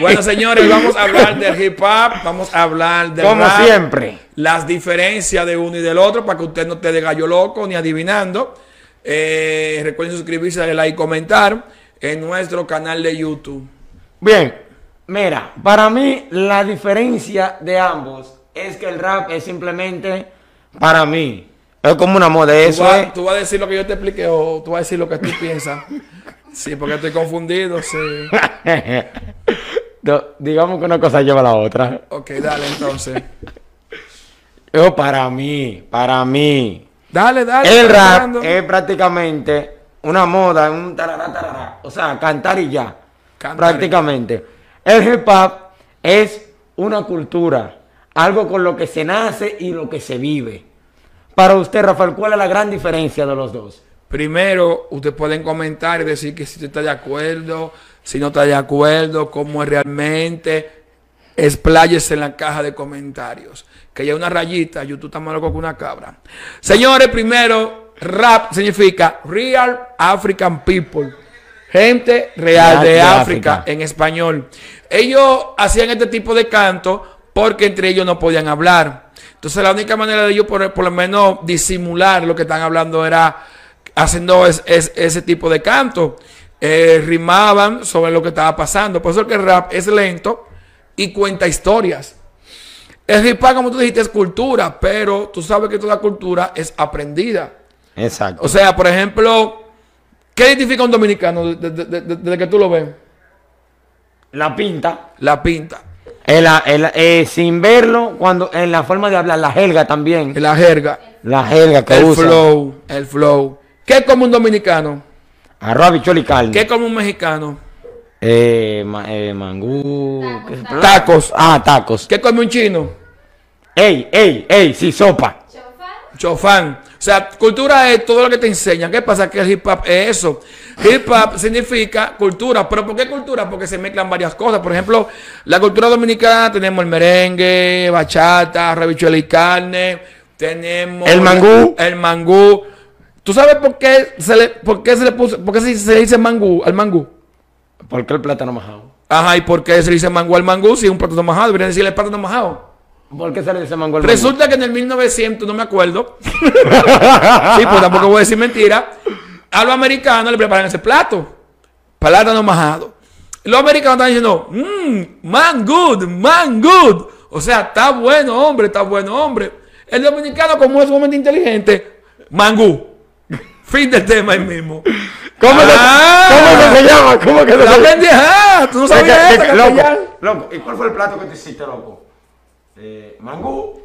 Bueno, señores, vamos a hablar del hip hop, vamos a hablar del Como rap, siempre. las diferencias de uno y del otro para que usted no esté de gallo loco ni adivinando. Eh, recuerden suscribirse, darle like y comentar en nuestro canal de YouTube. Bien, mira, para mí la diferencia de ambos es que el rap es simplemente, para mí, es como una moda. ¿Tú Eso es. tú vas a decir lo que yo te expliqué o tú vas a decir lo que tú piensas? Sí, porque estoy confundido, sí. No, digamos que una cosa lleva a la otra. Ok, dale entonces. Yo, para mí, para mí, Dale, dale. el rap es prácticamente una moda, un tarará, tarará. O sea, cantar y ya. Cantar prácticamente. El hip hop es una cultura, algo con lo que se nace y lo que se vive. Para usted, Rafael, ¿cuál es la gran diferencia de los dos? Primero, ustedes pueden comentar y decir que si usted está de acuerdo, si no está de acuerdo, cómo es realmente. Expláyese en la caja de comentarios. Que haya una rayita, YouTube está más loco que una cabra. Señores, primero, rap significa Real African People. Gente real Real de de África África. en español. Ellos hacían este tipo de canto porque entre ellos no podían hablar. Entonces la única manera de ellos por, por lo menos disimular lo que están hablando era haciendo es- es- ese tipo de canto. Eh, rimaban sobre lo que estaba pasando. Por eso es que el rap es lento y cuenta historias. El hip hop, como tú dijiste, es cultura, pero tú sabes que toda cultura es aprendida. Exacto. O sea, por ejemplo, ¿qué identifica un dominicano desde de- de- de- desde que tú lo ves? la pinta. La pinta, El- el- eh, sin verlo, cuando en la forma de hablar, la jerga también. la jerga, La jerga que el usa. flow, el flow. ¿Qué come un dominicano? Arroz, y carne. ¿Qué come un mexicano? Eh, ma- eh, mangú. ¿qué- Tacos. Ah, tacos. ¿Qué come un chino? Ey, ey, ey, sí, sopa. Chofán. O sea, cultura es todo lo que te enseñan. ¿Qué pasa? Que el hip hop es eso. Hip hop significa cultura. ¿Pero por qué cultura? Porque se mezclan varias cosas. Por ejemplo, la cultura dominicana tenemos el merengue, bachata, rabichuela y carne. Tenemos... El mangú. El mangú. ¿Tú sabes por qué se le, por qué se le puso, por qué se, se le dice mangú al mangú? ¿Por qué el plátano majado? Ajá, ¿y por qué se le dice mangú al mangú si es un plátano majado? Deberían decirle plátano majado. ¿Por qué se le dice mango al Resulta que en el 1900, no me acuerdo, sí, pues tampoco voy a decir mentira, a los americanos le preparan ese plato, plátano majado. Los americanos están diciendo, mmm, man good, man good. O sea, está bueno, hombre, está bueno, hombre. El dominicano, como es sumamente inteligente, mangú. Fin del tema ahí mismo. ¿Cómo, Ah. ¿Cómo que se llama? ¿Cómo que se La llama? pendeja, tú no sabías eso, que- loco, loco, ¿y cuál fue el plato que te hiciste, loco? Eh, mangú.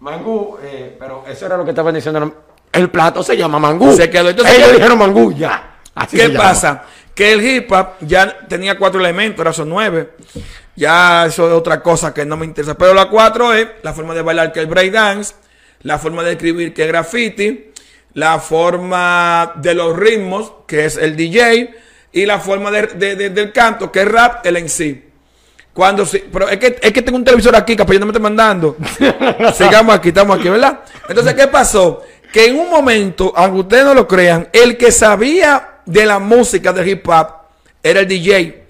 Mangú, eh, pero eso era lo que estaban diciendo. El plato se llama mangú. Se quedó, entonces- Ellos dijeron mangú, ya. Así ¿Qué se llama. pasa? Que el hip hop ya tenía cuatro elementos, ahora son nueve. Ya eso es otra cosa que no me interesa. Pero la cuatro es la forma de bailar que es el breakdance, la forma de escribir que es graffiti, la forma de los ritmos que es el DJ y la forma de- de- de- del canto que es rap, el en sí. Cuando sí, pero es que, es que tengo un televisor aquí, capaz no me estoy mandando. Sigamos aquí, estamos aquí, ¿verdad? Entonces, ¿qué pasó? Que en un momento, aunque ustedes no lo crean, el que sabía de la música de hip hop era el DJ.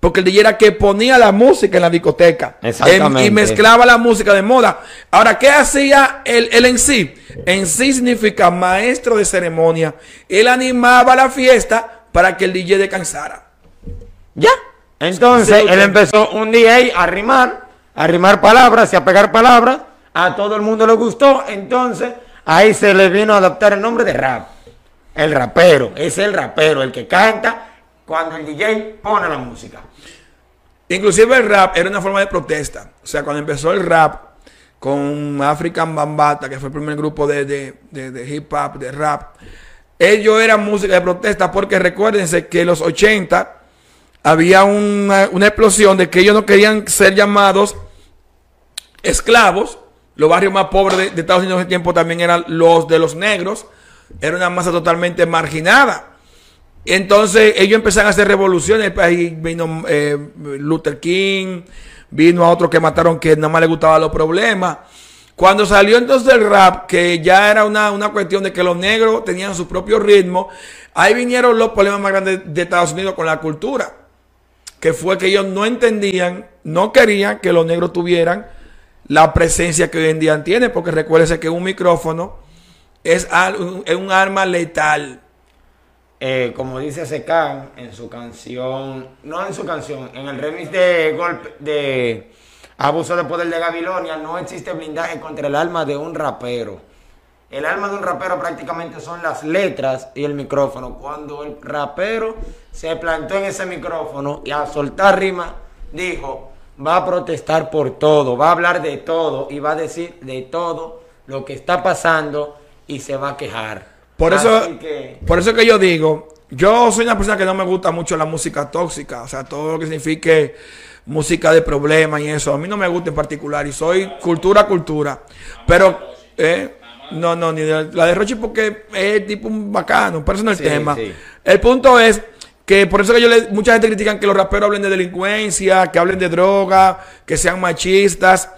Porque el DJ era que ponía la música en la discoteca. Exactamente. Y mezclaba la música de moda. Ahora, ¿qué hacía el, el en sí? En sí significa maestro de ceremonia. Él animaba la fiesta para que el DJ descansara. Ya. Entonces, Sí, él empezó un DJ a rimar, a rimar palabras y a pegar palabras. A todo el mundo le gustó. Entonces, ahí se le vino a adoptar el nombre de rap. El rapero. Es el rapero, el que canta cuando el DJ pone la música. Inclusive el rap era una forma de protesta. O sea, cuando empezó el rap con African Bambata, que fue el primer grupo de, de- de- hip hop, de rap, ellos eran música de protesta porque recuérdense que en los 80 había una, una explosión de que ellos no querían ser llamados esclavos. Los barrios más pobres de, de Estados Unidos en ese tiempo también eran los de los negros. Era una masa totalmente marginada. Entonces ellos empezaron a hacer revoluciones. Ahí vino eh, Luther King, vino a otro que mataron que nada más le gustaban los problemas. Cuando salió entonces el rap, que ya era una, una cuestión de que los negros tenían su propio ritmo, ahí vinieron los problemas más grandes de Estados Unidos con la cultura. que fue que ellos no entendían, no querían que los negros tuvieran la presencia que hoy en día tienen, porque recuérdense que un micrófono es, un arma letal. Eh, como dice Secan en su canción, no en su canción, en el remix de golpe de Abuso de Poder de Gabilonia, no existe blindaje contra el alma de un rapero. El alma de un rapero prácticamente son las letras y el micrófono. Cuando el rapero se plantó en ese micrófono y a soltar rima, dijo, va a protestar por todo, va a hablar de todo y va a decir de todo lo que está pasando y se va a quejar. Por eso, que- por eso que yo digo, yo soy una persona que no me gusta mucho la música tóxica, o sea, todo lo que signifique música de problemas y eso, a mí no me gusta en particular y soy cultura, cultura, pero eh, no, no, ni de- la de Rochi porque es tipo un bacano, pero eso no es el Sí, tema. sí. El punto es que por eso que yo le, mucha gente critican que los raperos hablen de delincuencia, que hablen de droga, que sean machistas,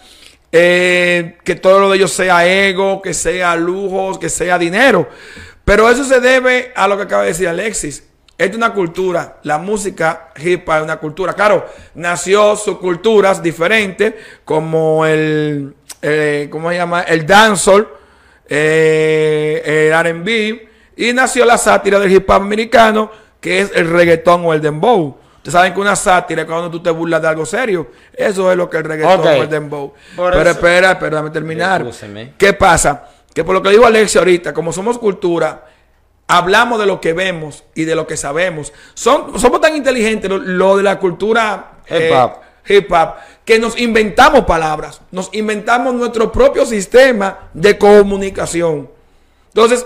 eh, que todo lo de ellos sea ego, que sea lujos, que sea dinero. Pero eso se debe a lo que acaba de decir Alexis. Esta es una cultura, la música hip hop es una cultura. Claro, nació subculturas diferentes, como el, eh, ¿cómo se llama? El dancehall, eh, el R&B, y nació la sátira del hip hop americano, que es el reggaetón o el dembow. Ustedes saben que una sátira es cuando tú te burlas de algo serio. Eso es lo que el reggaetón o el dembow. Por Pero eso- espera, espera, déjame terminar. ¿Qué pasa? Que por lo que dijo Alexia ahorita, como somos cultura, hablamos de lo que vemos y de lo que sabemos. Son, somos tan inteligentes lo, lo de la cultura Hip hop. hip hop que nos inventamos palabras, nos inventamos nuestro propio sistema de comunicación. Entonces,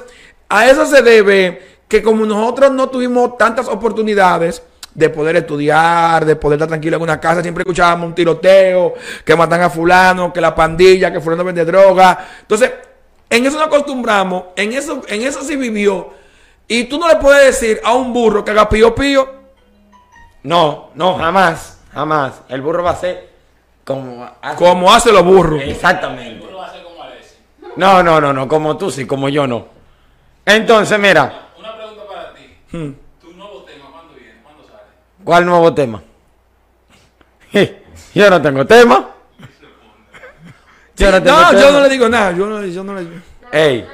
a eso se debe que como nosotros no tuvimos tantas oportunidades de poder estudiar, de poder estar tranquilo en una casa, siempre escuchábamos un tiroteo, que matan a fulano, que la pandilla, que fulano vende droga. Entonces, en eso nos acostumbramos, en eso, en eso sí vivió. Y tú no le puedes decir a un burro que haga pío pío. No, no, jamás, jamás. El burro va a ser como... hace- Como hacen los burros. Exactamente. No, no, no, no, como tú sí, como yo no. Entonces, mira, Una pregunta para ti. Hmm. ¿Tu nuevo tema cuándo viene? ¿Cuándo sale? ¿cuál nuevo tema? Yo no tengo tema. No yo no le digo nada. Yo no, yo no le Ey,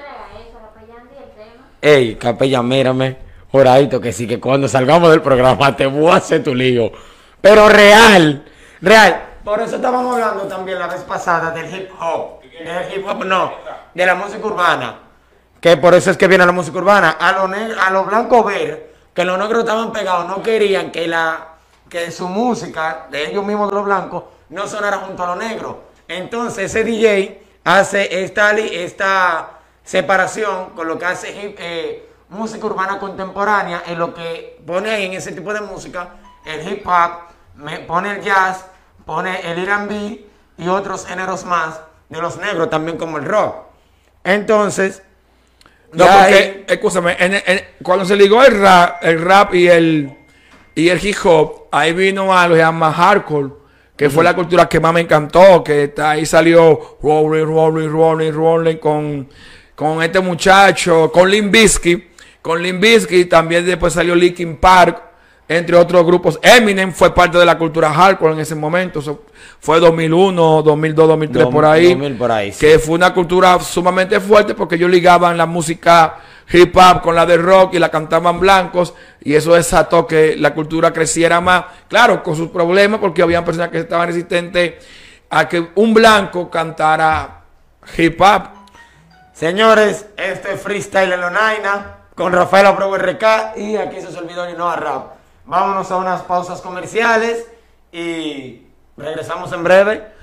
ey, capella, mírame. Joradito que sí, que cuando salgamos del programa te voy a hacer tu lío. Pero real, real. Por eso estábamos hablando también la vez pasada del hip hop. Del hip hop, no, de la música urbana. Que por eso es que viene la música urbana. A los a los blancos ver que los negros estaban pegados, no querían que la que su música de ellos mismos de los blancos no sonara junto a los negros. Entonces ese DJ hace esta, esta separación con lo que hace eh, música urbana contemporánea en lo que pone ahí en ese tipo de música el hip hop, me pone el jazz, pone el R&B y otros géneros más de los negros también como el rock. Entonces, No, porque, escúchame, en- en- cuando se ligó el rap, el rap y el, y el hip hop, ahí vino algo que se llama hardcore, que fue la cultura que más me encantó, que está- ahí salió Rolling, Rolling, Rolling, Rolling con, con este muchacho, con Limp Bizkit, con Limp Bizkit, también después salió Linkin Park, entre otros grupos. Eminem fue parte de la cultura hardcore en ese momento, eso fue 2001, 2002, 2003 por ahí. 2000 por ahí, sí. Que fue una cultura sumamente fuerte porque ellos ligaban la música hip hop con la de rock y la cantaban blancos y eso desató que la cultura creciera más, claro, con sus problemas porque había personas que estaban resistentes a que un blanco cantara hip hop. Señores, este es Freestyle en Lonaina con Rafael Abreu RK y aquí su servidor Inoa Rap. Vámonos a unas pausas comerciales y regresamos en breve